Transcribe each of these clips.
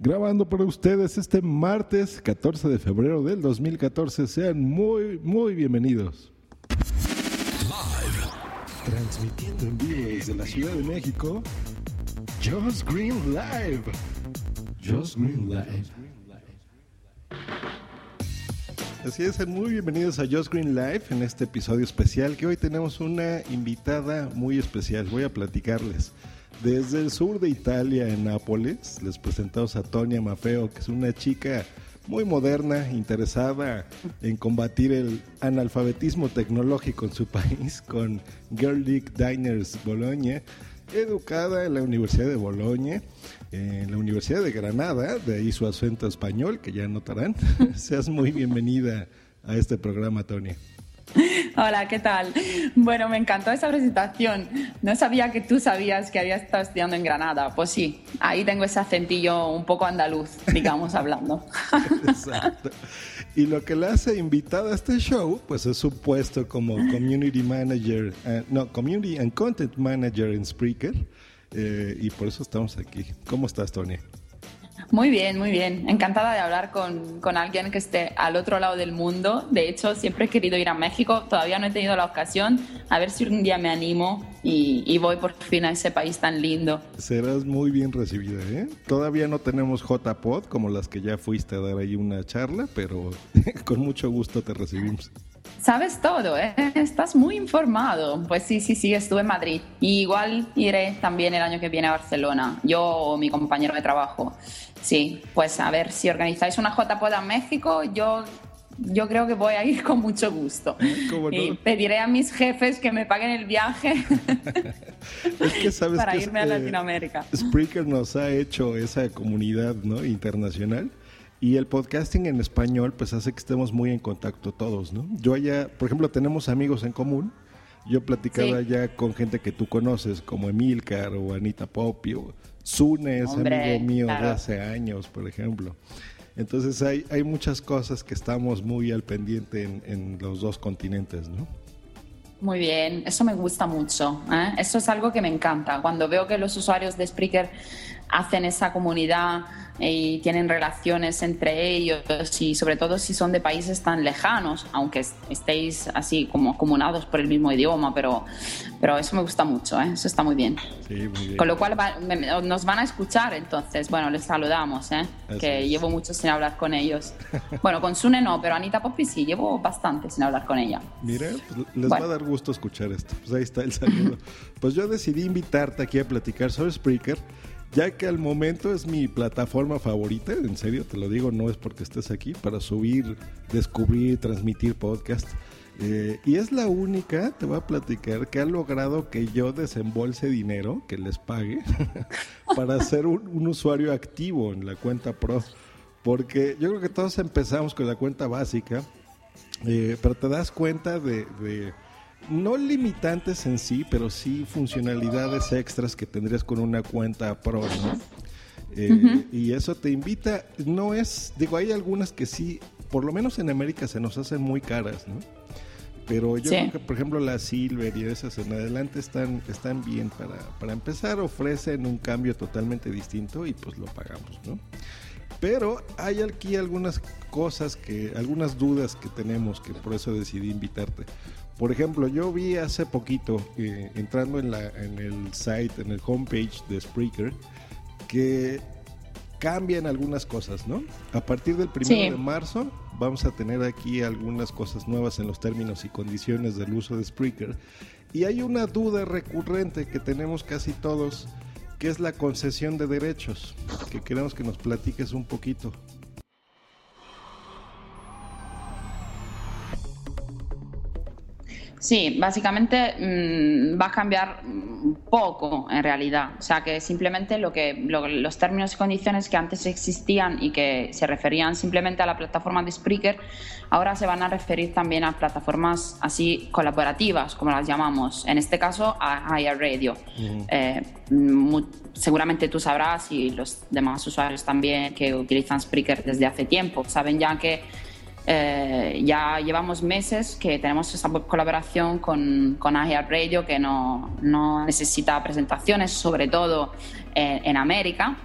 grabando para ustedes este martes 14 de febrero del 2014. Sean muy, muy bienvenidos. Transmitiendo en vivo desde la Ciudad de México, Just Green Live. Just Green Live. Así es, muy bienvenidos a Just Green Live en este episodio especial que hoy tenemos una invitada muy especial. Voy a platicarles. Desde el sur de Italia, en Nápoles, les presentamos a Tonia Mafeo, que es una chica muy moderna, interesada en combatir el analfabetismo tecnológico en su país con Girl League Diners Bologna, educada en la Universidad de Bologna, en la Universidad de Granada, de ahí su acento español, que ya notarán. Seas muy bienvenida a este programa, Tonia. Hola, ¿qué tal? Bueno, me encantó esa presentación. No sabía que tú sabías que había estado estudiando en Granada. Pues sí, ahí tengo ese acentillo un poco andaluz, digamos, hablando. Exacto. Y lo que le hace invitada a este show, pues es su puesto como Community Manager, eh, no, Community and Content Manager en Spreaker. Eh, y por eso estamos aquí. ¿Cómo estás, Tony? Muy bien, muy bien. Encantada de hablar con, con, alguien que esté al otro lado del mundo. De hecho, siempre he querido ir a México. Todavía no he tenido la ocasión. A ver si un día me animo y, y voy por fin a ese país tan lindo. Serás muy bien recibida, ¿eh? Todavía no tenemos JPod como las que ya fuiste a dar ahí una charla, pero con mucho gusto te recibimos. Sabes todo, ¿eh? Estás muy informado. Pues sí, sí, sí, estuve en Madrid. Y igual iré también el año que viene a Barcelona. Yo o mi compañero de trabajo. Sí, pues a ver si organizáis una JPOD en México, yo, yo creo que voy a ir con mucho gusto. Y pediré a mis jefes que me paguen el viaje para irme a Latinoamérica. Spreaker nos ha hecho esa comunidad ¿no? internacional. Y el podcasting en español pues hace que estemos muy en contacto todos, ¿no? Yo allá, por ejemplo, tenemos amigos en común. Yo platicaba ya con gente que tú conoces, como Emilcar o Anita Popio Zune es amigo mío de hace años, por ejemplo. Entonces hay, hay muchas cosas que estamos muy al pendiente en, los dos continentes, ¿no? Muy bien, eso me gusta mucho. ¿eh? Eso es algo que me encanta. Cuando veo que los usuarios de Spreaker hacen esa comunidad y tienen relaciones entre ellos y sobre todo si son de países tan lejanos, aunque estéis así como comunados por el mismo idioma, pero, pero eso me gusta mucho, ¿eh? eso está muy bien. Con lo cual nos van a escuchar entonces, bueno, les saludamos, ¿eh? que llevo mucho sin hablar con ellos. bueno, con Sune no, pero Anita Poppy sí, llevo bastante sin hablar con ella. Mire, pues, les va a dar gusto escuchar esto, pues ahí está el saludo. pues yo decidí invitarte aquí a platicar sobre Spreaker ya que al momento es mi plataforma favorita, en serio te lo digo, no es porque estés aquí, para subir, descubrir, transmitir podcast. Eh, y es la única, te voy a platicar, que ha logrado que yo desembolse dinero, que les pague, para ser un, usuario activo en la cuenta Pro. Porque yo creo que todos empezamos con la cuenta básica, eh, pero te das cuenta de no limitantes en sí, pero sí funcionalidades extras que tendrías con una cuenta Pro, ¿no? Eh, y eso te invita, no es, digo, hay algunas que sí, por lo menos en América se nos hacen muy caras, ¿no? Pero yo creo que, por ejemplo, la Silver y esas en adelante están, están bien para, para empezar, ofrecen un cambio totalmente distinto y pues lo pagamos, ¿no? Pero hay aquí algunas cosas que, algunas dudas que tenemos que por eso decidí invitarte. Por ejemplo, yo vi hace poquito, eh, entrando en, la, en el site, en el homepage de Spreaker, que cambian algunas cosas, ¿no? A partir del primero de marzo vamos a tener aquí algunas cosas nuevas en los términos y condiciones del uso de Spreaker. Y hay una duda recurrente que tenemos casi todos, que es la concesión de derechos, que queremos que nos platiques un poquito. Sí, básicamente mm, va a cambiar poco en realidad. O sea que simplemente lo que los términos y condiciones que antes existían y que se referían simplemente a la plataforma de Spreaker, ahora se van a referir también a plataformas así colaborativas, como las llamamos. En este caso a Higher Radio. Eh, seguramente tú sabrás y los demás usuarios también que utilizan Spreaker desde hace tiempo saben ya que eh, ya llevamos meses que tenemos esa colaboración con, con Radio que no, no necesita presentaciones, sobre todo en, América.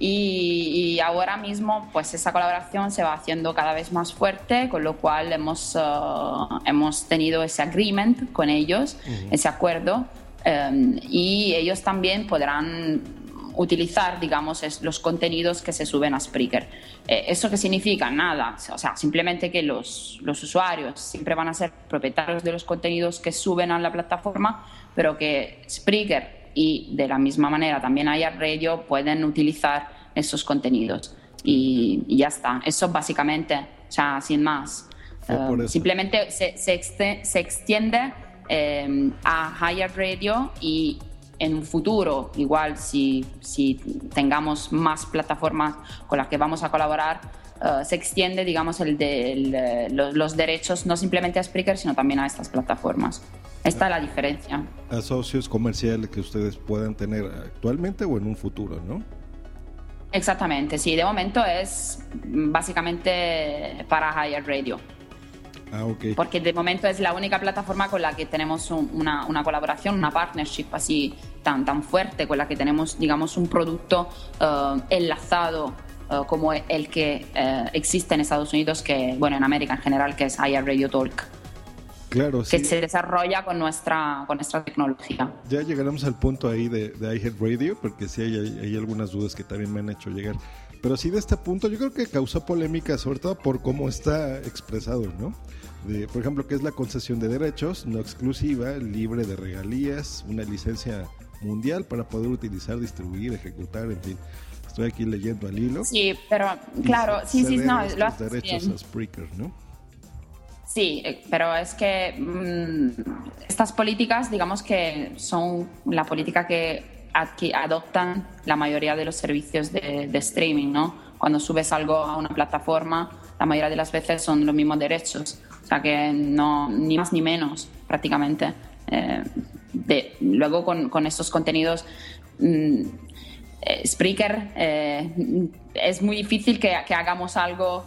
Y, ahora mismo, pues esa colaboración se va haciendo cada vez más fuerte, con lo cual hemos, uh, hemos tenido ese agreement con ellos, ese acuerdo, um, y ellos también podrán utilizar, digamos, los contenidos que se suben a Spreaker. Eh, ¿Eso qué significa? Nada, o sea, simplemente que los, los usuarios siempre van a ser propietarios de los contenidos que suben a la plataforma, pero que Spreaker y de la misma manera también Radio pueden utilizar esos contenidos. Y, ya está. Eso básicamente, o sea, sin más. Eh, simplemente se, se, extiende eh, a Higher Radio y en un futuro, igual si, si tengamos más plataformas con las que vamos a colaborar, eh, se extiende, digamos, el de, los, los derechos no simplemente a Spreaker, sino también a estas plataformas. Esta es la diferencia. A socios comerciales que ustedes puedan tener actualmente o en un futuro, ¿no? Exactamente, sí. De momento es básicamente para Higher Radio. Ah, ok. Porque de momento es la única plataforma con la que tenemos una, una, colaboración, una partnership así tan, tan fuerte, con la que tenemos, digamos, un producto uh, enlazado uh, como el que uh, existe en Estados Unidos, que, bueno, en América en general, que es Higher Radio Talk. Claro, que se desarrolla con nuestra, con nuestra tecnología. Ya llegaremos al punto ahí de, de iHead Radio, porque sí hay, hay, algunas dudas que también me han hecho llegar. Pero sí de este punto yo creo que causó polémica, sobre todo por cómo está expresado, ¿no? De, por ejemplo, que es la concesión de derechos no exclusiva, libre de regalías, una licencia mundial para poder utilizar, distribuir, ejecutar, en fin. Estoy aquí leyendo al hilo. Sí, pero claro, sí, sí, no, lo haces derechos a Spreaker, ¿no? Sí, pero es que mm, estas políticas, digamos que son la política que adoptan la mayoría de los servicios de, streaming, ¿no? Cuando subes algo a una plataforma, la mayoría de las veces son los mismos derechos, o sea que no, ni más ni menos prácticamente. Eh, de, luego con, con estos contenidos, mm, eh, Spreaker, es muy difícil que, que hagamos algo,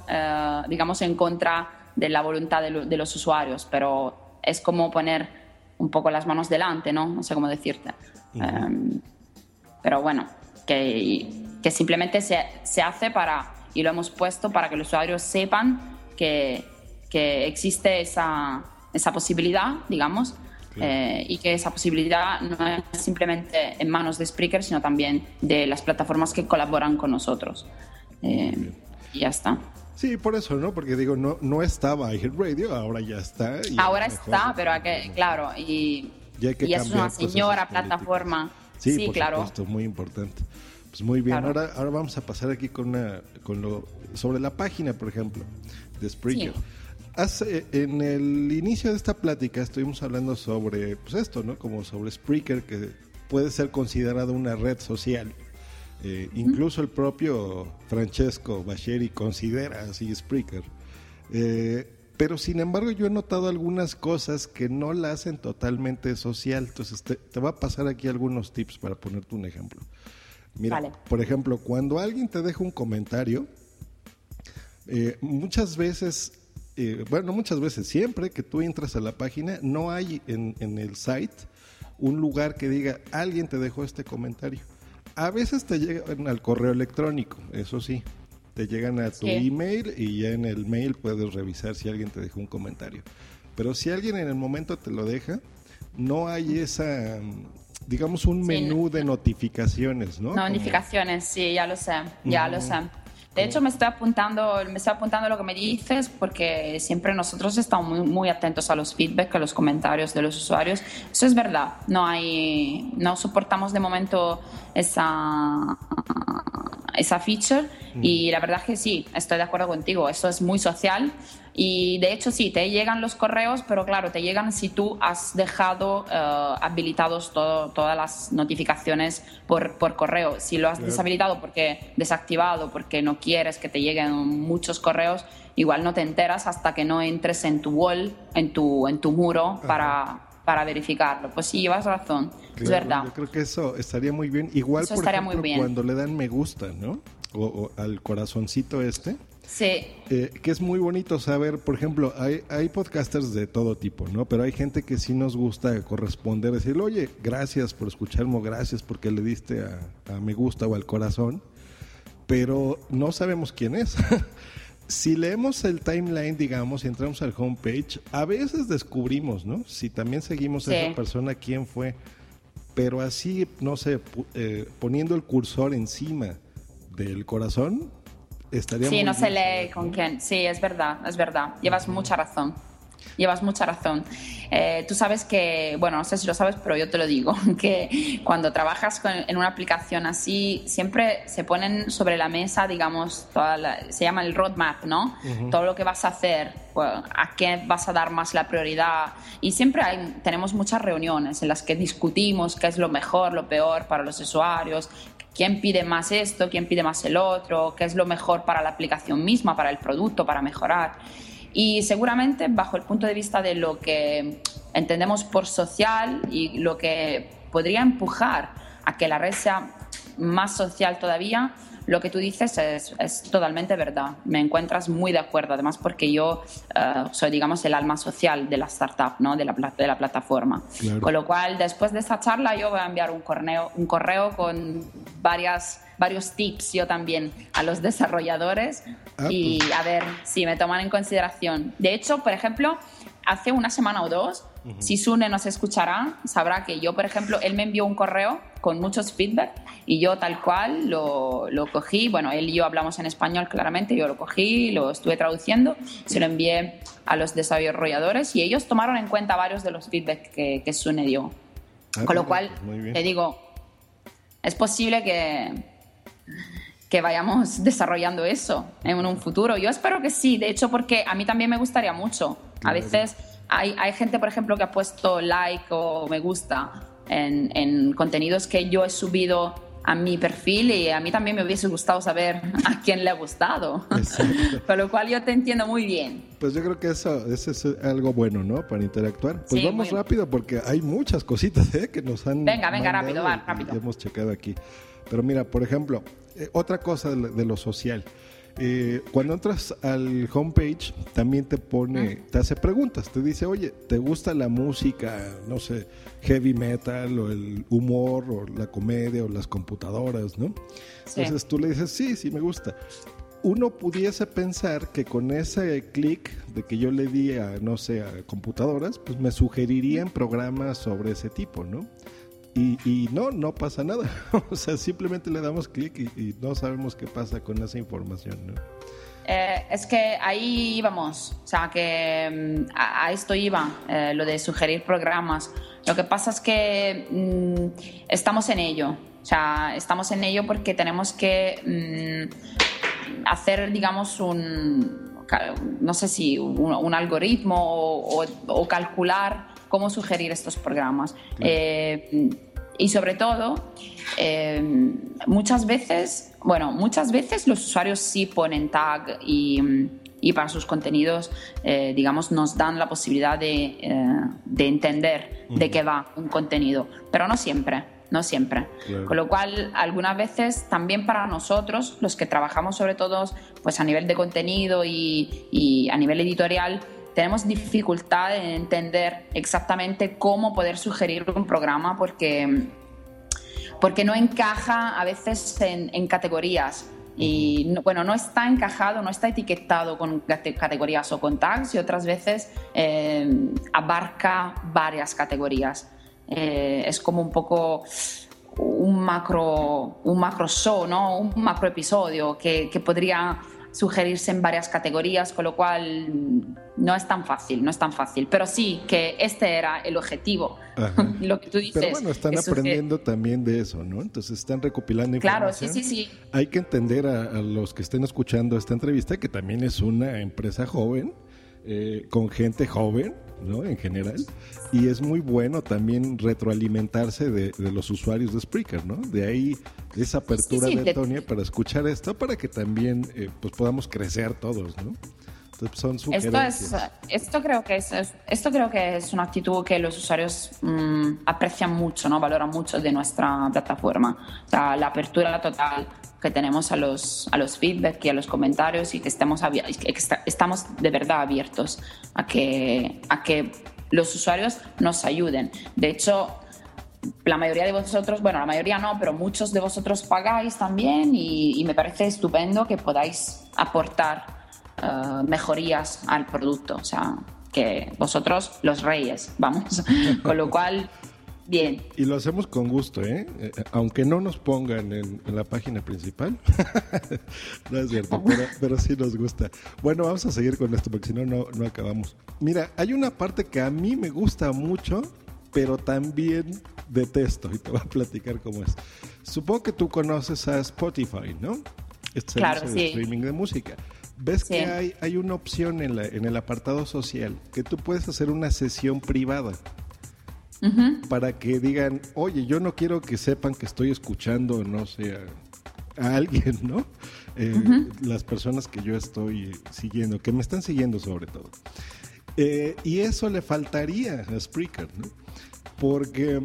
digamos, en contra de la voluntad de, los usuarios, pero es como poner un poco las manos delante, ¿no? No sé cómo decirte. Em, pero bueno, que, que simplemente se, se, hace para, y lo hemos puesto para que los usuarios sepan que, que existe esa, esa posibilidad, digamos, eh, y que esa posibilidad no es simplemente en manos de Spreaker, sino también de las plataformas que colaboran con nosotros. Eh, y ya está. Sí, por eso, ¿no? Porque digo, no, no estaba iHeart Radio, ahora ya está. ahora está, pero hay que, claro, y, y es una señora plataforma. Sí, claro. Esto es muy importante. Pues muy bien, ahora, ahora vamos a pasar aquí con, una, con lo sobre la página, por ejemplo, de Spreaker. Hace, en el inicio de esta plática estuvimos hablando sobre pues esto, ¿no? Como sobre Spreaker, que puede ser considerado una red social eh, incluso el propio Francesco Bacheri considera así Spreaker. Eh, pero sin embargo yo he notado algunas cosas que no la hacen totalmente social. Entonces te, va a pasar aquí algunos tips para ponerte un ejemplo. Mira, por ejemplo, cuando alguien te deja un comentario, eh, muchas veces, bueno, muchas veces, siempre que tú entras a la página, no hay en, en el site un lugar que diga, alguien te dejó este comentario. A veces te llegan al correo electrónico, eso sí. Te llegan a tu email y ya en el mail puedes revisar si alguien te dejó un comentario. Pero si alguien en el momento te lo deja, no hay esa, digamos, un menú de notificaciones, ¿no? Notificaciones, sí, ya lo sé, ya lo sé. De hecho, me estoy apuntando, me estoy apuntando lo que me dices porque siempre nosotros estamos muy, atentos a los feedback, a los comentarios de los usuarios. Eso es verdad. No hay, no soportamos de momento esa esa feature y la verdad es que sí, estoy de acuerdo contigo. Eso es muy social y de hecho sí, te llegan los correos, pero claro, te llegan si tú has dejado uh, habilitados todas las notificaciones por, por correo. Si lo has deshabilitado porque desactivado, porque no quieres que te lleguen muchos correos, igual no te enteras hasta que no entres en tu wall, en tu, en tu muro para, para verificarlo. Pues sí, llevas razón, es verdad. Yo creo que eso estaría muy bien. Igual, por ejemplo, cuando le dan me gusta, ¿no? o, al corazoncito este. Sí. Eh, que es muy bonito saber, por ejemplo, hay, hay podcasters de todo tipo, ¿no? Pero hay gente que sí nos gusta corresponder, decirle, oye, gracias por escucharme, gracias porque le diste a, me gusta o al corazón. pero no sabemos quién es. si leemos el timeline, digamos, y entramos al homepage, a veces descubrimos, ¿no? Si también seguimos a esa persona, quién fue. Pero así, no sé, eh, poniendo el cursor encima del corazón, estaríamos... Sí, no se lee con quién. Sí, es verdad, es verdad. Llevas mucha razón llevas mucha razón. Eh, tú sabes que, bueno, no sé si lo sabes, pero yo te lo digo, que cuando trabajas en una aplicación así, siempre se ponen sobre la mesa, digamos, se llama el roadmap, ¿no? Todo lo que vas a hacer, pues, a qué vas a dar más la prioridad. Y siempre hay, tenemos muchas reuniones en las que discutimos qué es lo mejor, lo peor para los usuarios, quién pide más esto, quién pide más el otro, qué es lo mejor para la aplicación misma, para el producto, para mejorar. Y seguramente bajo el punto de vista de lo que entendemos por social y lo que podría empujar a que la red sea más social todavía, lo que tú dices es, totalmente verdad. Me encuentras muy de acuerdo, además porque yo eh, soy, digamos, el alma social de la startup, ¿no? de, la, de la plataforma. Con lo cual, después de esta charla, yo voy a enviar un correo, un correo con varias, varios tips yo también a los desarrolladores ah, y pues. a ver si me toman en consideración. De hecho, por ejemplo, hace una semana o dos, si Sune nos escuchará, sabrá que yo, por ejemplo, él me envió un correo con muchos feedback y yo tal cual lo, lo, cogí. Bueno, él y yo hablamos en español claramente, yo lo cogí, lo estuve traduciendo, se lo envié a los desarrolladores y ellos tomaron en cuenta varios de los feedback que, que Sune dio. Ah, con lo cual, te digo, es posible que, que vayamos desarrollando eso en un futuro. Yo espero que sí, de hecho, porque a mí también me gustaría mucho. A veces hay, hay gente, por ejemplo, que ha puesto like o me gusta en, contenidos que yo he subido a mi perfil y a mí también me hubiese gustado saber a quién le ha gustado. Con lo cual yo te entiendo muy bien. Pues yo creo que eso, eso es algo bueno, ¿no? Para interactuar. Pues vamos rápido porque hay muchas cositas ¿eh? que nos han... Venga, venga, rápido, va, rápido. hemos checado aquí. Pero mira, por ejemplo, eh, otra cosa de lo social. Eh, cuando entras al homepage, también te pone, te hace preguntas, te dice, oye, ¿te gusta la música, no sé, heavy metal o el humor o la comedia o las computadoras, ¿no? Entonces tú le dices, sí, sí me gusta. Uno pudiese pensar que con ese clic de que yo le di a, no sé, a computadoras, pues me sugerirían programas sobre ese tipo, ¿no? Y, no, no pasa nada. o sea, simplemente le damos clic y, no sabemos qué pasa con esa información, ¿no? Eh, es que ahí íbamos, o sea, que mm, a, esto iba, eh, lo de sugerir programas. Lo que pasa es que mm, estamos en ello, o sea, estamos en ello porque tenemos que mm, hacer, digamos, un, no sé si un, algoritmo o, calcular cómo sugerir estos programas. Eh, y sobre todo, eh, muchas veces, bueno, muchas veces los usuarios sí ponen tag y, y para sus contenidos, eh, digamos, nos dan la posibilidad de, eh, de entender de qué va un contenido, pero no siempre. No siempre. Con lo cual, algunas veces también para nosotros, los que trabajamos sobre todo pues, a nivel de contenido y, y a nivel editorial, tenemos dificultad en entender exactamente cómo poder sugerir un programa porque, porque no encaja a veces en, categorías. Y bueno, no está encajado, no está etiquetado con categorías o con tags y otras veces eh, abarca varias categorías. Eh, es como un poco un macro, un macro show, ¿no? un macro episodio que, que podría sugerirse en varias categorías, con lo cual no es tan fácil, no es tan fácil. Pero sí que este era el objetivo, lo que tú dices. Pero bueno, están aprendiendo también de eso, ¿no? Entonces están recopilando información. Claro, sí, sí, sí. Hay que entender a, los que estén escuchando esta entrevista que también es una empresa joven, eh, con gente joven, ¿no? En general. Y es muy bueno también retroalimentarse de, los usuarios de Spreaker, ¿no? De ahí esa apertura de Tonia para escuchar esto, para que también eh, pues podamos crecer todos, ¿no? Son esto, es, esto, creo que es, esto creo que es una actitud que los usuarios mm, aprecian mucho, ¿no? valoran mucho de nuestra plataforma. O sea, la apertura total que tenemos a los, a los feedback y a los comentarios y que estemos, que estamos de verdad abiertos a que, a que los usuarios nos ayuden. De hecho, la mayoría de vosotros, bueno, la mayoría no, pero muchos de vosotros pagáis también y, me parece estupendo que podáis aportar eh, mejorías al producto. O sea, que vosotros los reyes, vamos. Con lo cual, bien. Y lo hacemos con gusto, ¿eh? eh aunque no nos pongan en, la página principal. no es cierto, pero, sí nos gusta. Bueno, vamos a seguir con esto porque si no, no acabamos. Mira, hay una parte que a mí me gusta mucho pero también detesto y te voy a platicar cómo es. Supongo que tú conoces a Spotify, ¿no? Este claro, de streaming de música. Ves que hay, hay una opción en, la, en el apartado social que tú puedes hacer una sesión privada para que digan, oye, yo no quiero que sepan que estoy escuchando, no sé, a, alguien, ¿no? Eh, las personas que yo estoy siguiendo, que me están siguiendo sobre todo. Eh, y eso le faltaría a Spreaker, ¿no? Porque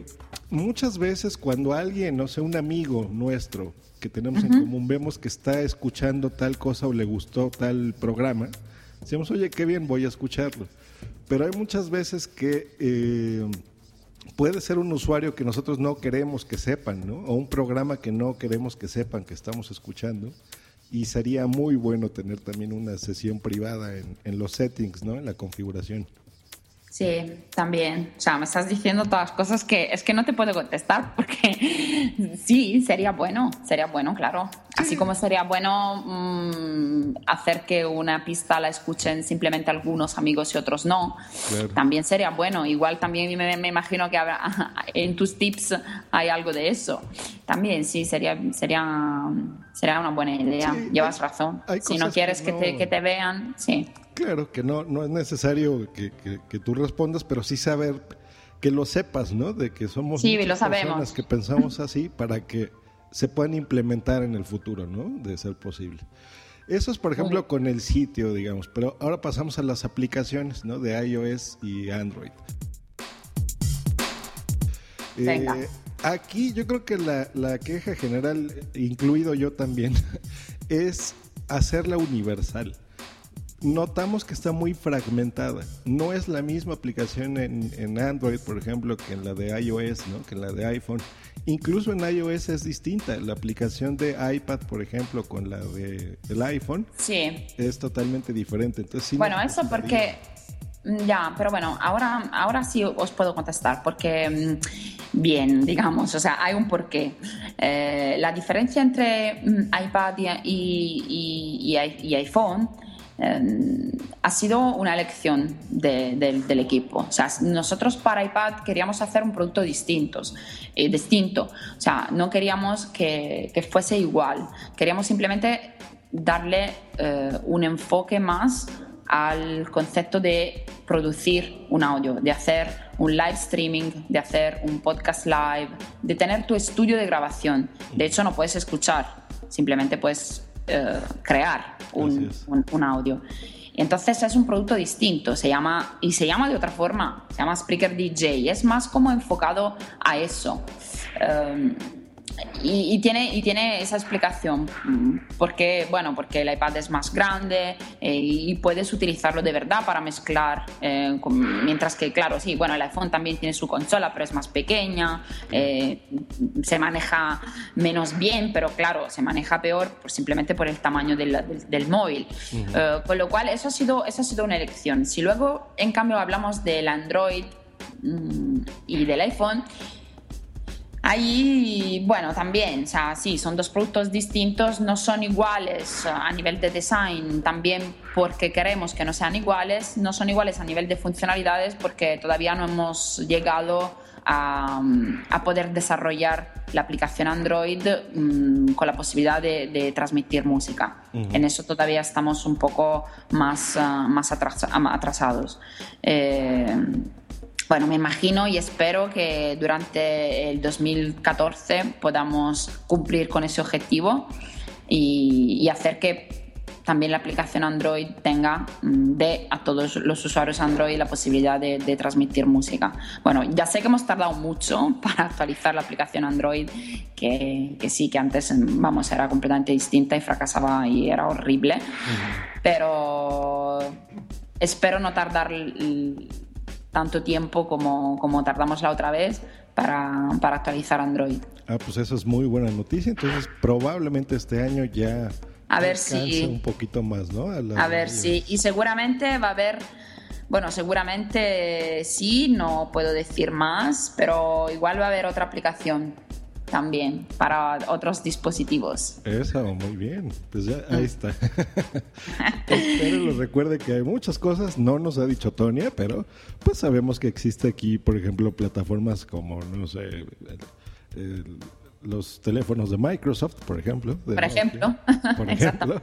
muchas veces cuando alguien, no sé, un amigo nuestro que tenemos en común, vemos que está escuchando tal cosa o le gustó tal programa, decimos, oye, qué bien, voy a escucharlo. Pero hay muchas veces que eh, puede ser un usuario que nosotros no queremos que sepan, ¿no? O un programa que no queremos que sepan que estamos escuchando. Y sería muy bueno tener también una sesión privada en, en los settings, ¿no? En la configuración. Sí, también. O sea, me estás diciendo todas cosas que es que no te puedo contestar porque sí, sería bueno, sería bueno, claro. Así como sería bueno mm, hacer que una pista la escuchen simplemente algunos amigos y otros no, también sería bueno. Igual también me, imagino que habrá, en tus tips hay algo de eso. También sí, sería, sería, sería una buena idea. Llevas razón. si no quieres que, te, que te vean, sí. Claro, que no, no es necesario que, que, tú respondas, pero sí saber que lo sepas, ¿no? De que somos sí, lo personas que pensamos así para que se puedan implementar en el futuro, ¿no? De ser posible. Eso es, por ejemplo, con el sitio, digamos, pero ahora pasamos a las aplicaciones, ¿no? De iOS y Android. Eh, aquí yo creo que la, la queja general, incluido yo también, es hacerla universal notamos que está muy fragmentada. No es la misma aplicación en, Android, por ejemplo, que en la de iOS, ¿no? que en la de iPhone. Incluso en iOS es distinta. La aplicación de iPad, por ejemplo, con la de, del iPhone, sí. es totalmente diferente. Entonces, bueno, eso porque... Mm, ya, pero bueno, ahora, ahora sí os puedo contestar, porque mm, bien, digamos, o sea, hay un porqué. Eh, la diferencia entre mm, iPad y, y iPhone Em, ha sido una elección del equipo. O sea, nosotros para iPad queríamos hacer un producto distinto, eh, distinto. O sea, no queríamos que, fuese igual. Queríamos simplemente darle eh, un enfoque más al concepto de producir un audio, de hacer un live streaming, de hacer un podcast live, de tener tu estudio de grabación. De hecho, no puedes escuchar, simplemente puedes crear un, un, audio. Entonces es un producto distinto, se llama, y se llama de otra forma, se llama Spreaker DJ, es más como enfocado a eso. Eh, y, tiene, y tiene esa explicación, mm, porque, bueno, porque el iPad es más grande eh, y puedes utilizarlo de verdad para mezclar, eh, mientras que, claro, sí, bueno, el iPhone también tiene su consola, pero es más pequeña, eh, se maneja menos bien, pero claro, se maneja peor simplemente por el tamaño del, del, móvil. con lo cual, eso ha, sido, eso ha sido una elección. Si luego, en cambio, hablamos del Android mm, y del iPhone, Ahí, bueno, también, o sea, sí, son dos productos distintos, no son iguales a nivel de design, también porque queremos que no sean iguales, no son iguales a nivel de funcionalidades porque todavía no hemos llegado a, poder desarrollar la aplicación Android mm, con la posibilidad de, transmitir música. En eso todavía estamos un poco más, ah, más atrasados. Eh, bueno, me imagino y espero que durante el 2014 podamos cumplir con ese objetivo y, hacer que también la aplicación Android tenga mm, de a todos los usuarios Android la posibilidad de, transmitir música. Bueno, ya sé que hemos tardado mucho para actualizar la aplicación Android, que, sí, que antes, vamos, era completamente distinta y fracasaba y era horrible, pero espero no tardar tanto tiempo como, como tardamos la otra vez para, para actualizar Android. Ah, pues eso es muy buena noticia. Entonces, probablemente este año ya a ver si un poquito más, ¿no? A, ver si y seguramente va a haber bueno, seguramente sí, no puedo decir más, pero igual va a haber otra aplicación también para otros dispositivos. Eso, muy bien. Pues ya, ahí está. Espero lo recuerde que hay muchas cosas, no nos ha dicho Tonia, pero pues sabemos que existe aquí, por ejemplo, plataformas como, no sé, los teléfonos de Microsoft, por ejemplo. por ejemplo. Por ejemplo.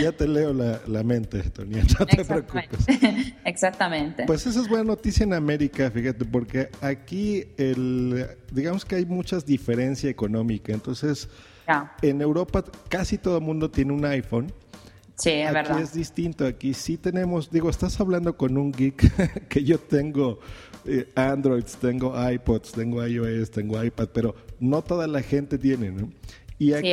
ya te leo la, mente, Tonia, no te preocupes. Exactamente. Pues esa es buena noticia en América, fíjate, porque aquí el, digamos que hay muchas diferencia económica. Entonces, en Europa casi todo el mundo tiene un iPhone. Sí, es aquí verdad. es distinto. Aquí sí tenemos, digo, estás hablando con un geek que yo tengo Androids, tengo iPods, tengo iOS, tengo iPad, pero no toda la gente tiene, ¿no? Y aquí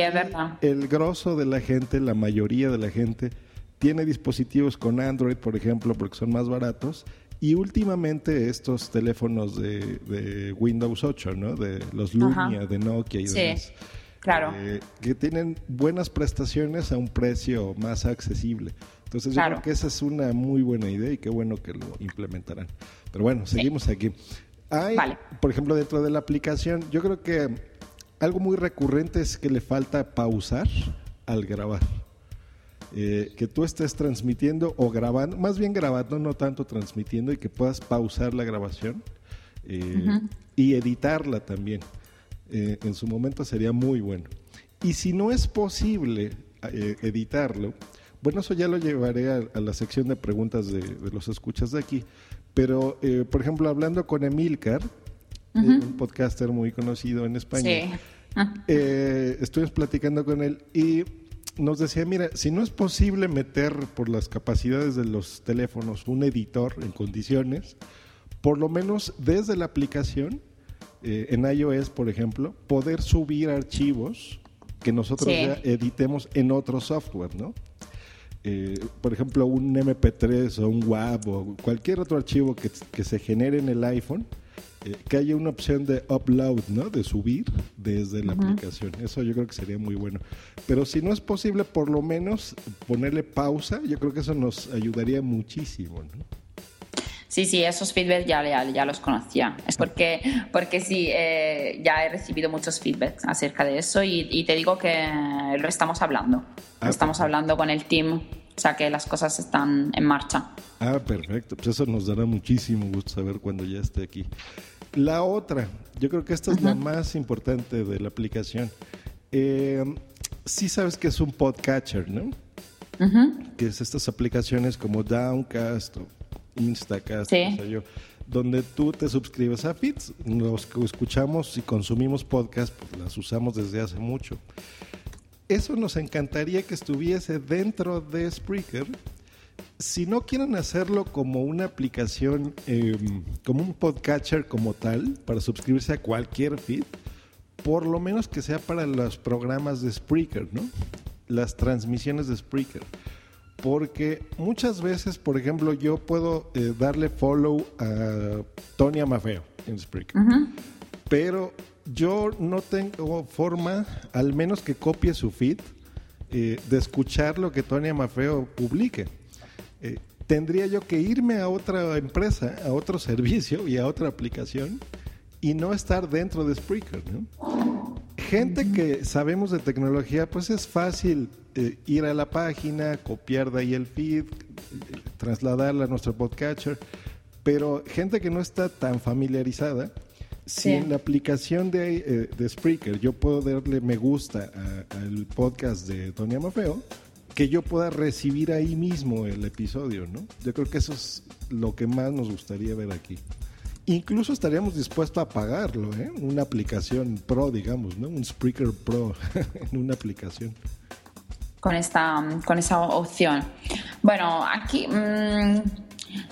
el grosso de la gente, la mayoría de la gente, tiene dispositivos con Android, por ejemplo, porque son más baratos. Y últimamente estos teléfonos de, Windows 8, ¿no? De los Lumia, de Nokia y demás. Claro. Eh, que tienen buenas prestaciones a un precio más accesible. Entonces yo creo que esa es una muy buena idea y qué bueno que lo implementarán. Pero bueno, seguimos aquí. Hay, por ejemplo, dentro de la aplicación, yo creo que algo muy recurrente es que le falta pausar al grabar. Eh, que tú estés transmitiendo o grabando, más bien grabando, no tanto transmitiendo, y que puedas pausar la grabación eh, y editarla también. Eh, en su momento sería muy bueno. Y si no es posible editarlo, bueno, eso ya lo llevaré a, la sección de preguntas de, los escuchas de aquí. Pero, eh, por ejemplo, hablando con Emilcar, eh, un podcaster muy conocido en España, eh, estuvimos platicando con él y nos decía, mira, si no es posible meter por las capacidades de los teléfonos un editor en condiciones, por lo menos desde la aplicación, en iOS, por ejemplo, poder subir archivos que nosotros ya editemos en otro software, ¿no? Eh, por ejemplo, un MP3 o un WAV o cualquier otro archivo que, se genere en el iPhone, eh, que haya una opción de upload, ¿no? De subir desde la aplicación. Eso yo creo que sería muy bueno. Pero si no es posible, por lo menos ponerle pausa, yo creo que eso nos ayudaría muchísimo, ¿no? Sí, sí, esos feedbacks ya, ya, los conocía. Es porque, porque sí, eh, ya he recibido muchos feedbacks acerca de eso y, te digo que lo estamos hablando. Ah, estamos hablando con el team, o sea que las cosas están en marcha. Ah, perfecto. Pues eso nos dará muchísimo gusto saber cuando ya esté aquí. La otra, yo creo que esta es la más importante de la aplicación. Eh, sí sabes que es un podcatcher, ¿no? Que es estas aplicaciones como Downcast o Instacast, yo, donde tú te suscribes a feeds. Los que escuchamos y consumimos podcast, pues las usamos desde hace mucho. Eso nos encantaría que estuviese dentro de Spreaker. Si no quieren hacerlo como una aplicación, em, como un podcatcher como tal, para suscribirse a cualquier feed, por lo menos que sea para los programas de Spreaker, ¿no? Las transmisiones de Spreaker porque muchas veces, por ejemplo, yo puedo eh, darle follow a Tony Amafeo en Spreaker, pero yo no tengo forma, al menos que copie su feed, eh, de escuchar lo que Tony Amafeo publique. Eh, tendría yo que irme a otra empresa, a otro servicio y a otra aplicación y no estar dentro de Spreaker. Gente que sabemos de tecnología, pues es fácil eh, ir a la página, copiar de ahí el feed, trasladarla a nuestro podcatcher, pero gente que no está tan familiarizada, si en la aplicación de, eh, de Spreaker yo puedo darle me gusta al podcast de Tony Amafeo, que yo pueda recibir ahí mismo el episodio, ¿no? Yo creo que eso es lo que más nos gustaría ver aquí. Incluso estaríamos dispuestos a pagarlo, ¿eh? Una aplicación pro, digamos, ¿no? Un Spreaker Pro en una aplicación con esta, con esa opción. Bueno, aquí mm,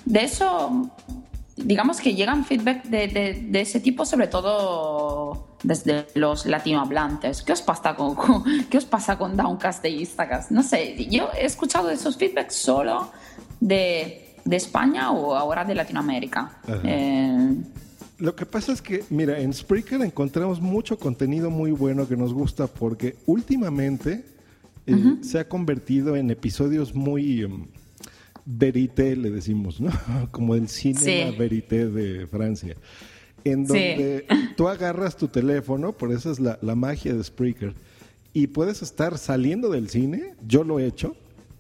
de eso, digamos que llegan feedback de, ese tipo, sobre todo desde los latinohablantes. ¿Qué os pasa con, ¿qué os pasa con Downcast e Instacast? No sé, yo he escuchado esos feedbacks solo de de España o ahora de Latinoamérica. Eh, lo que pasa es que, mira, en Spreaker encontramos mucho contenido muy bueno que nos gusta porque últimamente eh, se ha convertido en episodios muy um, verité, le decimos, ¿no? Como el cine verité de Francia. En donde tú agarras tu teléfono, por eso es la, la magia de Spreaker, y puedes estar saliendo del cine, yo lo he hecho,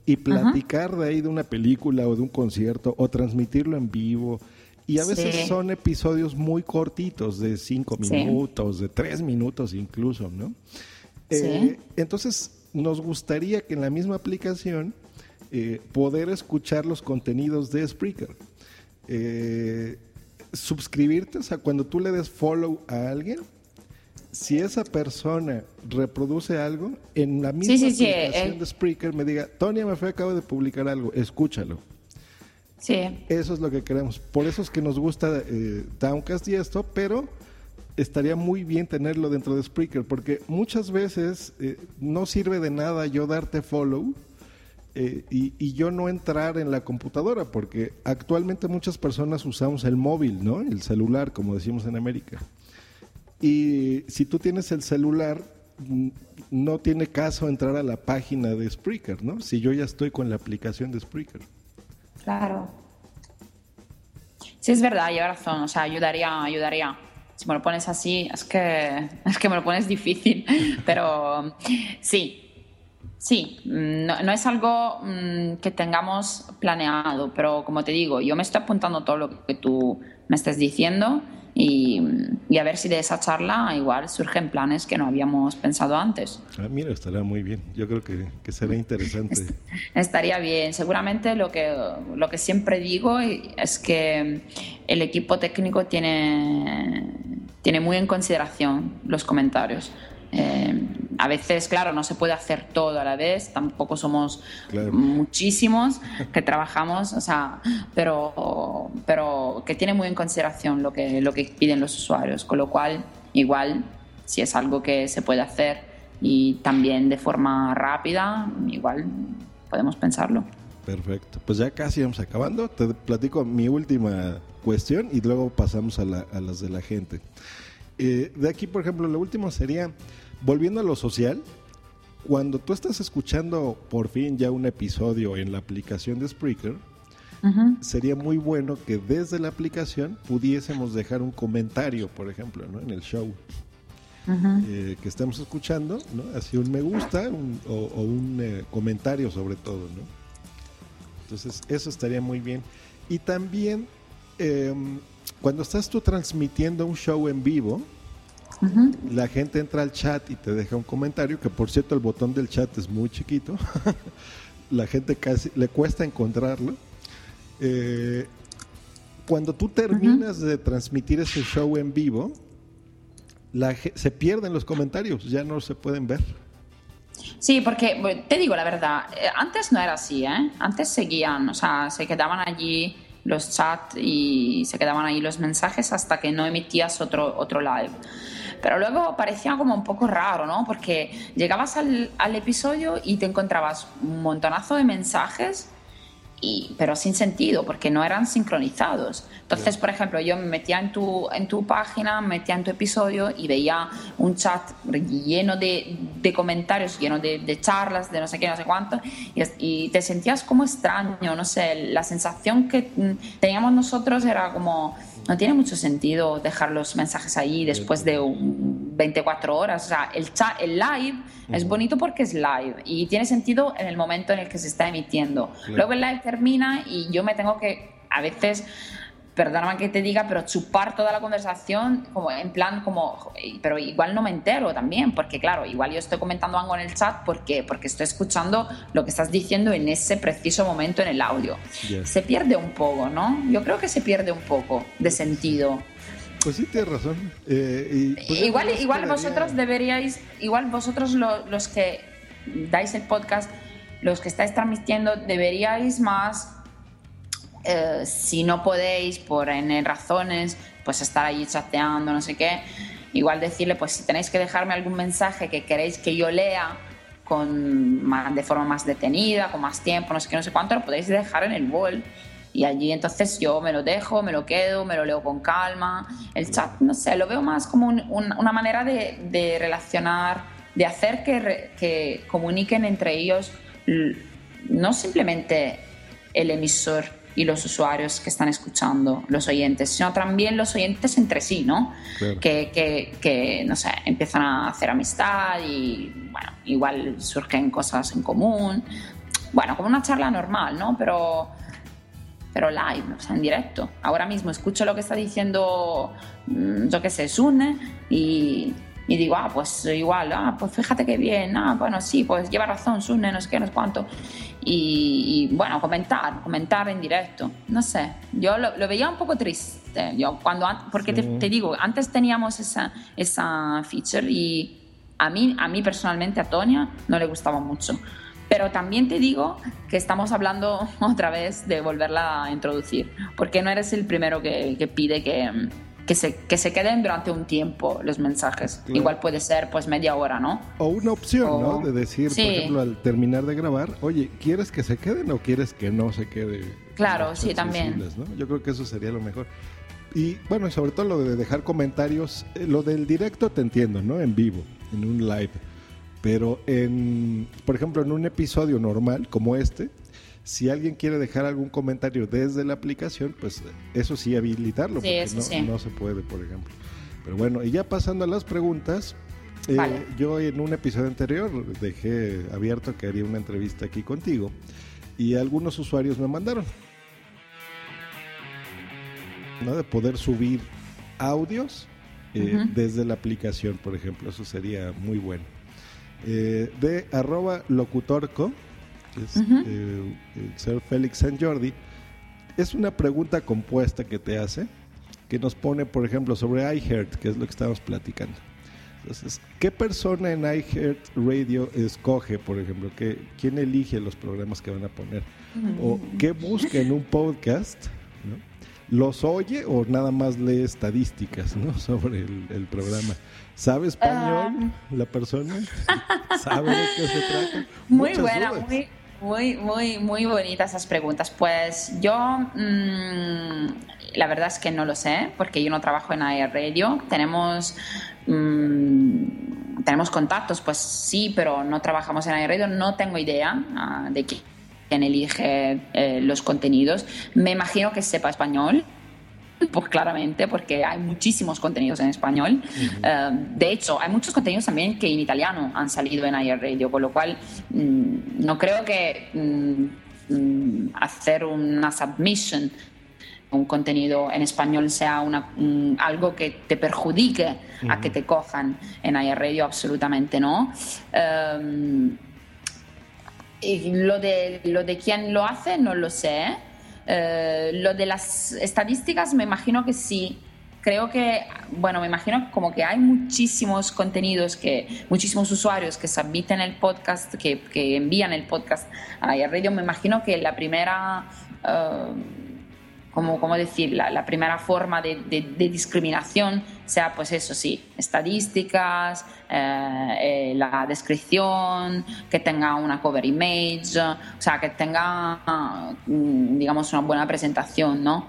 y platicar de ahí de una película o de un concierto o transmitirlo en vivo. Y a veces son episodios muy cortitos, de cinco minutos, de tres minutos incluso, ¿no? Eh, entonces, nos gustaría que en la misma aplicación eh, poder escuchar los contenidos de Spreaker. Eh, suscribirte, o sea, cuando tú le des follow a alguien, si esa persona reproduce algo, en la misma aplicación de Spreaker me diga, Tony me fue, acabo de publicar algo, escúchalo. Sí. Eso es lo que queremos. Por eso es que nos gusta eh, Downcast y esto, pero estaría muy bien tenerlo dentro de Spreaker, porque muchas veces eh, no sirve de nada yo darte follow eh, y, y, yo no entrar en la computadora, porque actualmente muchas personas usamos el móvil, ¿no? El celular, como decimos en América. Y si tú tienes el celular, mm, no tiene caso entrar a la página de Spreaker, ¿no? Si yo ya estoy con la aplicación de Spreaker. Claro. Sí, es verdad, lleva razón. O sea, ayudaría, ayudaría. Si me lo pones así, es que, es que me lo pones difícil. Pero sí, sí. No, no es algo mm, que tengamos planeado, pero como te digo, yo me estoy apuntando todo lo que tú me estás diciendo y, a ver si de esa charla igual surgen planes que no habíamos pensado antes. Ah, mira, estaría muy bien. Yo creo que, que será interesante. estaría bien. Seguramente lo que, lo que siempre digo es que el equipo técnico tiene, tiene muy en consideración los comentarios. Eh, a veces, claro, no se puede hacer todo a la vez, tampoco somos muchísimos que trabajamos, o sea, pero, pero que tiene muy en consideración lo que, lo que piden los usuarios, con lo cual, igual, si es algo que se puede hacer y también de forma rápida, igual podemos pensarlo. Perfecto, pues ya casi vamos acabando, te platico mi última cuestión y luego pasamos a, a las de la gente. Eh, de aquí, por ejemplo, lo último sería, volviendo a lo social, cuando tú estás escuchando por fin ya un episodio en la aplicación de Spreaker, sería muy bueno que desde la aplicación pudiésemos dejar un comentario, por ejemplo, ¿no? en el show. Eh, que estemos escuchando, ¿no? Así un me gusta o, un eh, comentario sobre todo, ¿no? Entonces, eso estaría muy bien. Y también em, cuando estás tú transmitiendo un show en vivo, la gente entra al chat y te deja un comentario, que por cierto el botón del chat es muy chiquito, la gente casi le cuesta encontrarlo. Eh, cuando tú terminas de transmitir ese show en vivo, la, se pierden los comentarios, ya no se pueden ver. Sí, porque te digo la verdad, eh, antes no era así, ¿eh? Antes seguían, o sea, se quedaban allí los chats y se quedaban ahí los mensajes hasta que no emitías otro, otro live. Pero luego parecía como un poco raro, ¿no? Porque llegabas al, al episodio y te encontrabas un montonazo de mensajes pero sin sentido, porque no eran sincronizados. Entonces, por ejemplo, yo me metía en tu, en tu página, me metía en tu episodio y veía un chat lleno de, de comentarios, lleno de, de, charlas, de no sé qué, no sé cuánto, y, y, te sentías como extraño, no sé, la sensación que mm, teníamos nosotros era como no tiene mucho sentido dejar los mensajes ahí después de 24 horas. O sea, el, chat, el live es bonito porque es live y tiene sentido en el momento en el que se está emitiendo. Luego el live termina y yo me tengo que, a veces, perdóname que te diga, pero chupar toda la conversación, como en plan, como, pero igual no me entero también, porque claro, igual yo estoy comentando algo en el chat, ¿por qué? Porque estoy escuchando lo que estás diciendo en ese preciso momento en el audio. Se pierde un poco, ¿no? Yo creo que se pierde un poco de sentido. Pues sí, tienes razón. Eh, pues igual igual vosotros deberíais, igual vosotros los que dais el podcast, los que estáis transmitiendo, deberíais más eh, si no podéis por N razones, pues estar ahí chateando, no sé qué, igual decirle, pues si tenéis que dejarme algún mensaje que queréis que yo lea con, de forma más detenida, con más tiempo, no sé qué, no sé cuánto, lo podéis dejar en el wall Y allí entonces yo me lo dejo, me lo quedo, me lo leo con calma. El chat, no sé, lo veo más como una manera de, relacionar, de hacer que, que comuniquen entre ellos no simplemente el emisor y los usuarios que están escuchando, los oyentes, sino también los oyentes entre sí, ¿no? Que, que, que, no sé, empiezan a hacer amistad y, bueno, igual surgen cosas en común. Bueno, como una charla normal, ¿no? Pero, pero live, o sea, en directo. Ahora mismo escucho lo que está diciendo, mm, yo qué sé, Sune y y digo, ah, pues igual, ah, pues fíjate qué bien, ah, bueno, sí, pues lleva razón, Sune, no sé qué, no sé cuánto. Y, bueno, comentar, comentar en directo, no sé, yo lo, veía un poco triste, yo cuando, porque te, digo, antes teníamos esa, esa feature y a mí, a mí personalmente, a Tonia, no le gustaba mucho. Pero también te digo que estamos hablando otra vez de volverla a introducir, porque no eres el primero que, que pide que que se, que se queden durante un tiempo los mensajes. Igual puede ser pues media hora, ¿no? O una opción, ¿no? De decir, por ejemplo, al terminar de grabar, oye, ¿quieres que se queden o quieres que no se quede? Claro, sí, también. Yo creo que eso sería lo mejor. Y bueno, sobre todo lo de dejar comentarios, eh, lo del directo te entiendo, ¿no? En vivo, en un live. Pero en, por ejemplo, en un episodio normal como este, si alguien quiere dejar algún comentario desde la aplicación, pues eso sí habilitarlo, porque no, se puede, por ejemplo. Pero bueno, y ya pasando a las preguntas, eh, yo en un episodio anterior dejé abierto que haría una entrevista aquí contigo y algunos usuarios me mandaron ¿no? de poder subir audios eh, desde la aplicación, por ejemplo, eso sería muy bueno. Eh, de arroba locutorco es eh, el señor Félix San Jordi, es una pregunta compuesta que te hace, que nos pone, por ejemplo, sobre iHeart, que es lo que estamos platicando. Entonces, ¿qué persona en iHeart Radio escoge, por ejemplo? ¿qué, ¿Quién elige los programas que van a poner? ¿O qué busca en un podcast? ¿Los oye o nada más lee estadísticas sobre el, programa? ¿Sabe español ah. la persona? ¿Sabe de qué se trata? Muy buena, muy, muy, muy, muy bonitas esas preguntas. Pues yo, mm, la verdad es que no lo sé, porque yo no trabajo en AR Radio. Tenemos, mm, tenemos contactos, pues sí, pero no trabajamos en AR Radio. No tengo idea ah, de quién elige eh, los contenidos. Me imagino que sepa español. Pues claramente, porque hay muchísimos contenidos en español. Eh, de hecho, hay muchos contenidos también que en italiano han salido en Air Radio, con lo cual mm, no creo que mm, mm, hacer una submission un contenido en español sea una, algo que te perjudique a que te cojan en Air Radio, absolutamente no. Y lo de, lo de quién lo hace, no lo sé. Eh, lo de las estadísticas, me imagino que sí. Creo que, bueno, me imagino como que hay muchísimos contenidos, que muchísimos usuarios que submiten el podcast, que, que envían el podcast a Radio. Me imagino que la primera... Eh, como, decir, la, primera forma de, discriminación sea, pues eso sí, estadísticas, eh, eh, la descripción, que tenga una cover image, o sea, que tenga, mm, digamos, una buena presentación, ¿no?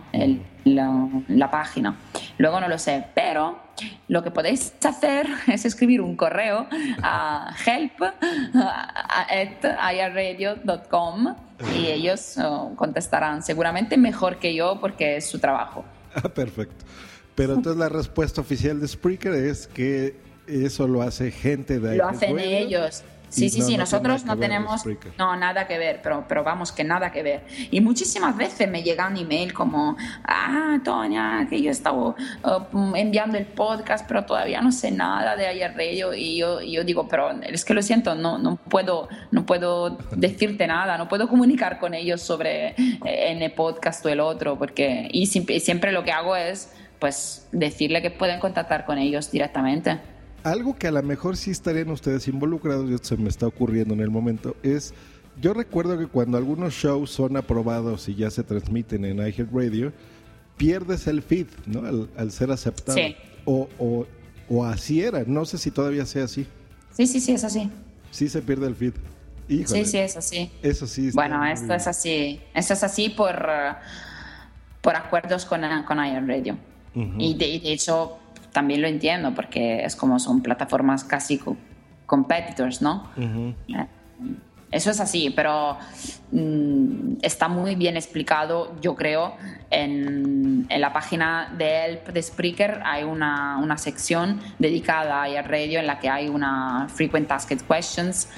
la, página. Luego no lo sé, pero lo que podéis hacer es escribir un correo a help.irradio.com y ellos oh, contestarán seguramente mejor que yo porque es su trabajo. Perfecto. Pero entonces la respuesta oficial de Spreaker es que eso lo hace gente de ahí. Lo hacen ellos. Sí, sí, sí, nosotros no tenemos no, nada que ver, pero, pero vamos, que nada que ver. Y muchísimas veces me llegan email como, ah, Toña, que yo estaba uh, enviando el podcast, pero todavía no sé nada de ayer radio. Y yo, yo digo, pero es que lo siento, no, no, puedo, no puedo decirte nada, no puedo comunicar con ellos sobre en eh, el podcast o el otro, porque y siempre lo que hago es pues decirle que pueden contactar con ellos directamente algo que a lo mejor sí estarían ustedes involucrados, y esto se me está ocurriendo en el momento, es, yo recuerdo que cuando algunos shows son aprobados y ya se transmiten en Radio, pierdes el feed, ¿no? Al, ser aceptado. Sí. O, o, o, así era, no sé si todavía sea así. Sí, sí, sí, es así. Sí se pierde el feed. sí, sí, es así. Eso sí. Bueno, esto es así. Esto es así por por acuerdos con, con Radio. y, de, hecho también lo entiendo porque es como son plataformas casi competitors, ¿no? Eso es así, pero mm, está muy bien explicado, yo creo, en, en, la página de Help de Spreaker hay una, una sección dedicada a Radio en la que hay una Frequent Asked Questions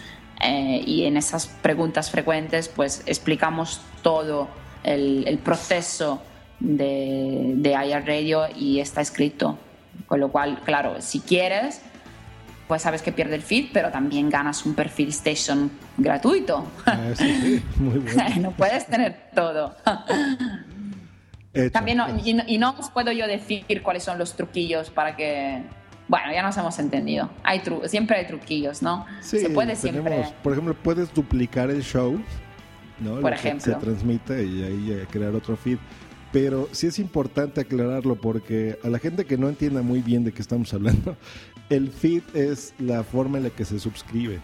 eh, y en esas preguntas frecuentes pues explicamos todo el, el proceso de, de Radio y está escrito. Con lo cual, claro, si quieres pues sabes que pierde el feed, pero también ganas un perfil Station gratuito. Ah, sí, muy bueno. no puedes tener todo. también y, no, os puedo yo decir cuáles son los truquillos para que bueno, ya nos hemos entendido. Hay tru siempre hay truquillos, ¿no? Sí, se puede siempre. Por ejemplo, puedes duplicar el show, ¿no? Por ejemplo. se transmite y ahí eh, crear otro feed. Pero sí es importante aclararlo porque a la gente que no entienda muy bien de qué estamos hablando, el feed es la forma en la que se suscribe.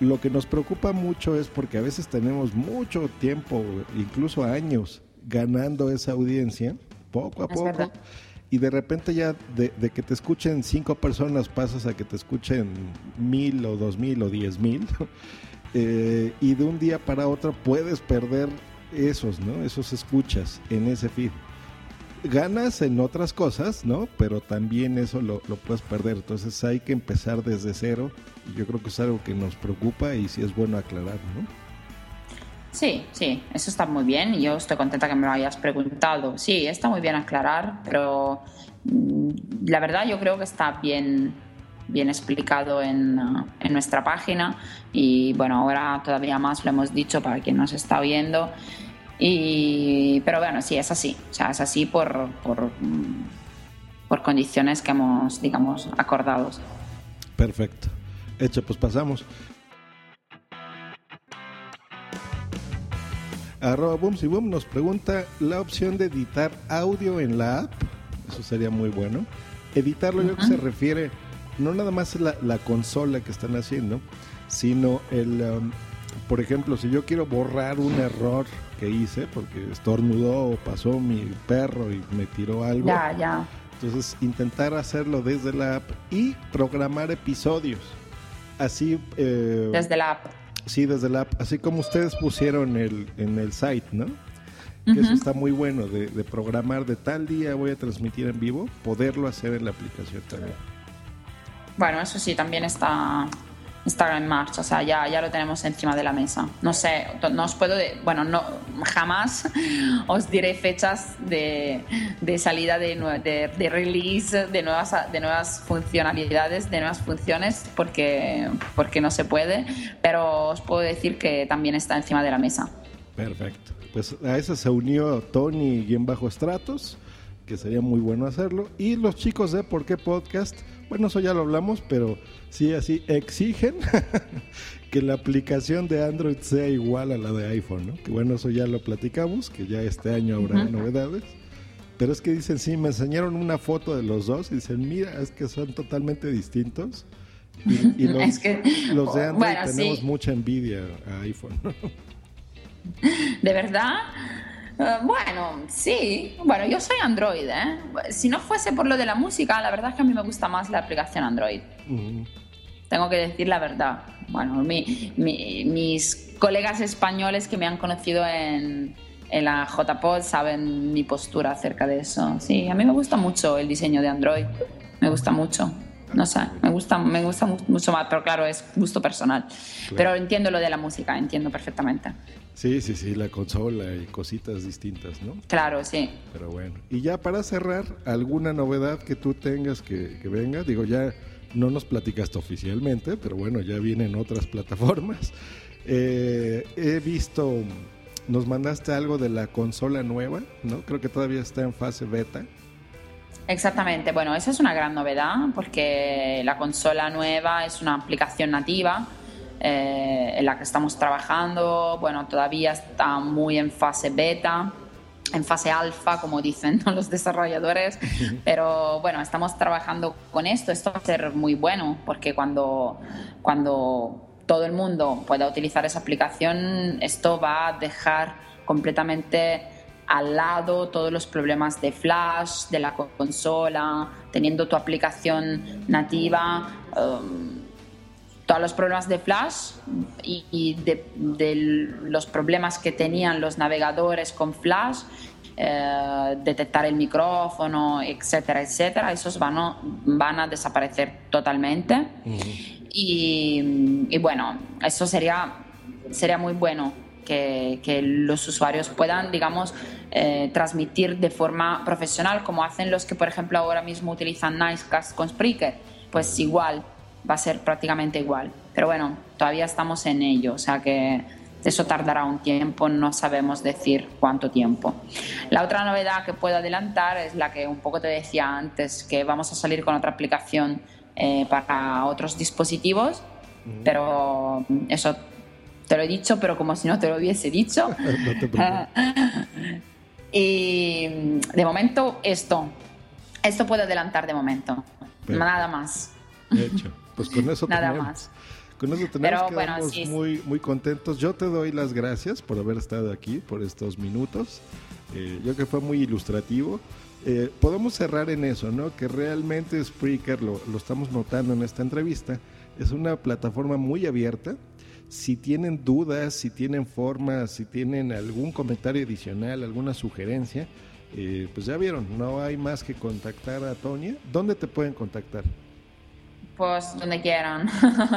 Lo que nos preocupa mucho es porque a veces tenemos mucho tiempo, incluso años, ganando esa audiencia, poco a poco. Y de repente ya de, que te escuchen cinco personas pasas a que te escuchen mil o dos mil o diez mil. Eh, y de un día para otro puedes perder esos, ¿no? Esos escuchas en ese feed ganas en otras cosas, ¿no? Pero también eso lo, puedes perder. Entonces hay que empezar desde cero. Yo creo que es algo que nos preocupa y sí es bueno aclarar, ¿no? Sí, sí, eso está muy bien yo estoy contenta que me lo hayas preguntado. Sí, está muy bien aclarar, pero mm, la verdad yo creo que está bien, bien explicado en, en, nuestra página y bueno, ahora todavía más lo hemos dicho para quien nos está viendo y, pero bueno, sí, es así. O sea, es así por, por, por condiciones que hemos, digamos, acordados. Perfecto. Hecho, pues pasamos. Arroba Boom si Boom nos pregunta la opción de editar audio en la app. Eso sería muy bueno. Editarlo, yo creo que se refiere no nada más la consola que están haciendo, sino el, um, por ejemplo, si yo quiero borrar un error que hice, porque estornudó o pasó mi perro y me tiró algo. Ya, ya. Entonces, intentar hacerlo desde la app y programar episodios. Así. Eh, desde la app. Sí, desde la app. Así como ustedes pusieron el, en el site, ¿no? Que eso está muy bueno, de, de programar de tal día voy a transmitir en vivo, poderlo hacer en la aplicación también. Bueno, eso sí, también está, está en marcha, o sea, ya, ya lo tenemos encima de la mesa. No sé, no os puedo, bueno, no, jamás os diré fechas de, de salida de, de, de, release, de nuevas, de nuevas funcionalidades, de nuevas funciones, porque, porque no se puede, pero os puedo decir que también está encima de la mesa. Perfecto. Pues a eso se unió Tony y en bajo estratos, que sería muy bueno hacerlo, y los chicos de Por qué Podcast bueno, eso ya lo hablamos, pero sí, así exigen que la aplicación de Android sea igual a la de iPhone, ¿no? Que bueno, eso ya lo platicamos, que ya este año habrá novedades. Pero es que dicen, sí, me enseñaron una foto de los dos y dicen, mira, es que son totalmente distintos. Y, los, los, de Android tenemos mucha envidia a iPhone. ¿De verdad? Bueno, sí. Bueno, yo soy Android, ¿eh? Si no fuese por lo de la música, la verdad es que a mí me gusta más la aplicación Android. Tengo que decir la verdad. Bueno, mis colegas españoles que me han conocido en, en la JPod saben mi postura acerca de eso. Sí, a mí me gusta mucho el diseño de Android. Me gusta mucho. No sé, me gusta, me gusta mucho más, pero claro, es gusto personal. Pero entiendo lo de la música, entiendo perfectamente. Sí, sí, sí, la consola y cositas distintas, ¿no? Claro, sí. Pero bueno, y ya para cerrar, ¿alguna novedad que tú tengas que, venga? Digo, ya no nos platicaste oficialmente, pero bueno, ya vienen otras plataformas. Eh, he visto, nos mandaste algo de la consola nueva, ¿no? Creo que todavía está en fase beta. Exactamente, bueno, esa es una gran novedad porque la consola nueva es una aplicación nativa eh, en la que estamos trabajando. Bueno, todavía está muy en fase beta, en fase alfa, como dicen los desarrolladores, pero bueno, estamos trabajando con esto. Esto va a ser muy bueno porque cuando, cuando todo el mundo pueda utilizar esa aplicación, esto va a dejar completamente al lado todos los problemas de flash, de la consola, teniendo tu aplicación nativa. Um, todos los problemas de flash y, de, los problemas que tenían los navegadores con flash, eh, detectar el micrófono, etcétera, etcétera, esos van a, van a desaparecer totalmente. y, bueno, eso sería, sería muy bueno que, que los usuarios puedan, digamos, eh, transmitir de forma profesional, como hacen los que, por ejemplo, ahora mismo utilizan Nicecast con Spreaker. Pues igual, va a ser prácticamente igual. Pero bueno, todavía estamos en ello, o sea que eso tardará un tiempo, no sabemos decir cuánto tiempo. La otra novedad que puedo adelantar es la que un poco te decía antes, que vamos a salir con otra aplicación eh, para otros dispositivos, pero eso te lo he dicho, pero como si no te lo hubiese dicho. y de momento esto, esto puedo adelantar de momento, nada más. De hecho. Pues con eso Nada tenemos. más. Con eso tenemos que muy, muy contentos. Yo te doy las gracias por haber estado aquí, por estos minutos. Eh, yo creo que fue muy ilustrativo. Eh, podemos cerrar en eso, ¿no? Que realmente Spreaker, lo, lo estamos notando en esta entrevista, es una plataforma muy abierta. Si tienen dudas, si tienen formas, si tienen algún comentario adicional, alguna sugerencia, eh, pues ya vieron, no hay más que contactar a Tonia. ¿Dónde te pueden contactar? Pues donde quieran.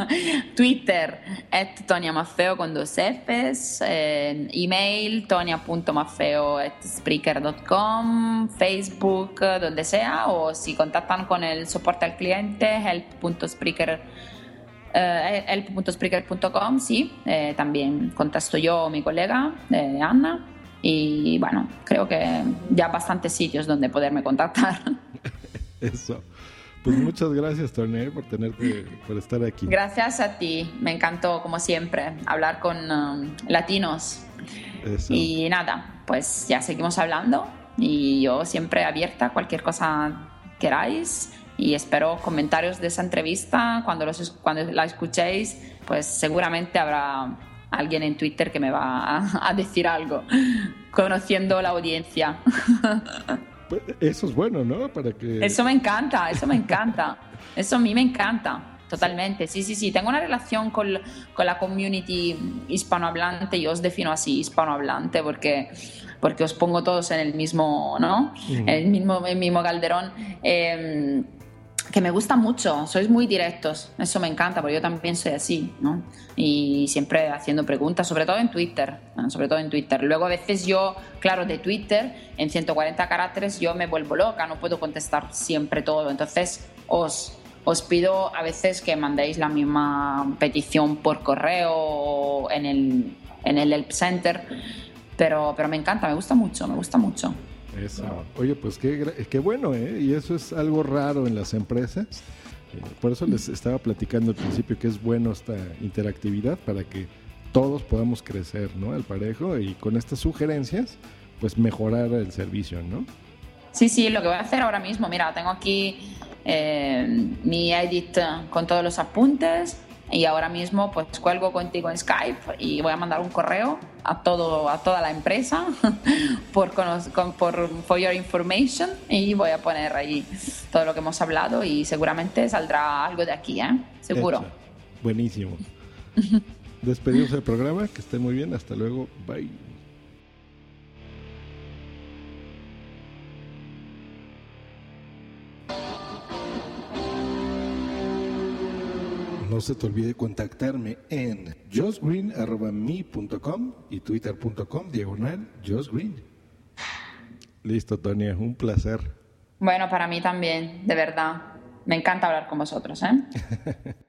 Twitter, at Tonia con dos Fs, eh, email tonia.maffeo.spreaker.com, Facebook, donde sea, o si contactan con el soporte al cliente, help.spreaker eh, help.spreaker.com, sí, eh, también contesto yo mi colega eh, Anna y bueno, creo que ya bastantes sitios donde poderme contactar. Eso. Pues muchas gracias, Tony, por tenerte, por estar aquí. Gracias a ti. Me encantó, como siempre, hablar con um, latinos. Y nada, pues ya seguimos hablando. Y yo siempre abierta a cualquier cosa queráis. Y espero comentarios de esa entrevista. Cuando, los, cuando la escuchéis, pues seguramente habrá alguien en Twitter que me va a, a decir algo, conociendo la audiencia. Pues, eso es bueno, ¿no? Para que... Eso me encanta, eso me encanta. Eso a mí me encanta. Totalmente, sí, sí, sí. Tengo una relación con, con la community hispanohablante, yo os defino así, hispanohablante, porque, porque os pongo todos en el mismo, ¿no? En el mismo, el mismo calderón. Eh, que me gusta mucho, sois muy directos, eso me encanta, porque yo también soy así, ¿no? Y siempre haciendo preguntas, sobre todo en Twitter, sobre todo en Twitter. Luego a veces yo, claro, de Twitter, en 140 caracteres, yo me vuelvo loca, no puedo contestar siempre todo, entonces os, os pido a veces que mandéis la misma petición por correo en el, en el Help Center, pero, pero me encanta, me gusta mucho, me gusta mucho. Oye, pues qué, qué bueno, ¿eh? Y eso es algo raro en las empresas. Eh, por eso les estaba platicando al principio que es bueno esta interactividad para que todos podamos crecer, ¿no? Al parejo y con estas sugerencias, pues mejorar el servicio, ¿no? Sí, sí, lo que voy a hacer ahora mismo, mira, tengo aquí eh, mi edit con todos los apuntes y ahora mismo pues cuelgo contigo en Skype y voy a mandar un correo a todo a toda la empresa por, por for your information y voy a poner ahí todo lo que hemos hablado y seguramente saldrá algo de aquí, ¿eh? Seguro. Buenísimo. Despedimos el programa, que esté muy bien, hasta luego, bye. No se te olvide contactarme en josgreen.me.com y twitter.com diagonal josgreen. Listo, Tonia, un placer. Bueno, para mí también, de verdad. Me encanta hablar con vosotros, ¿eh?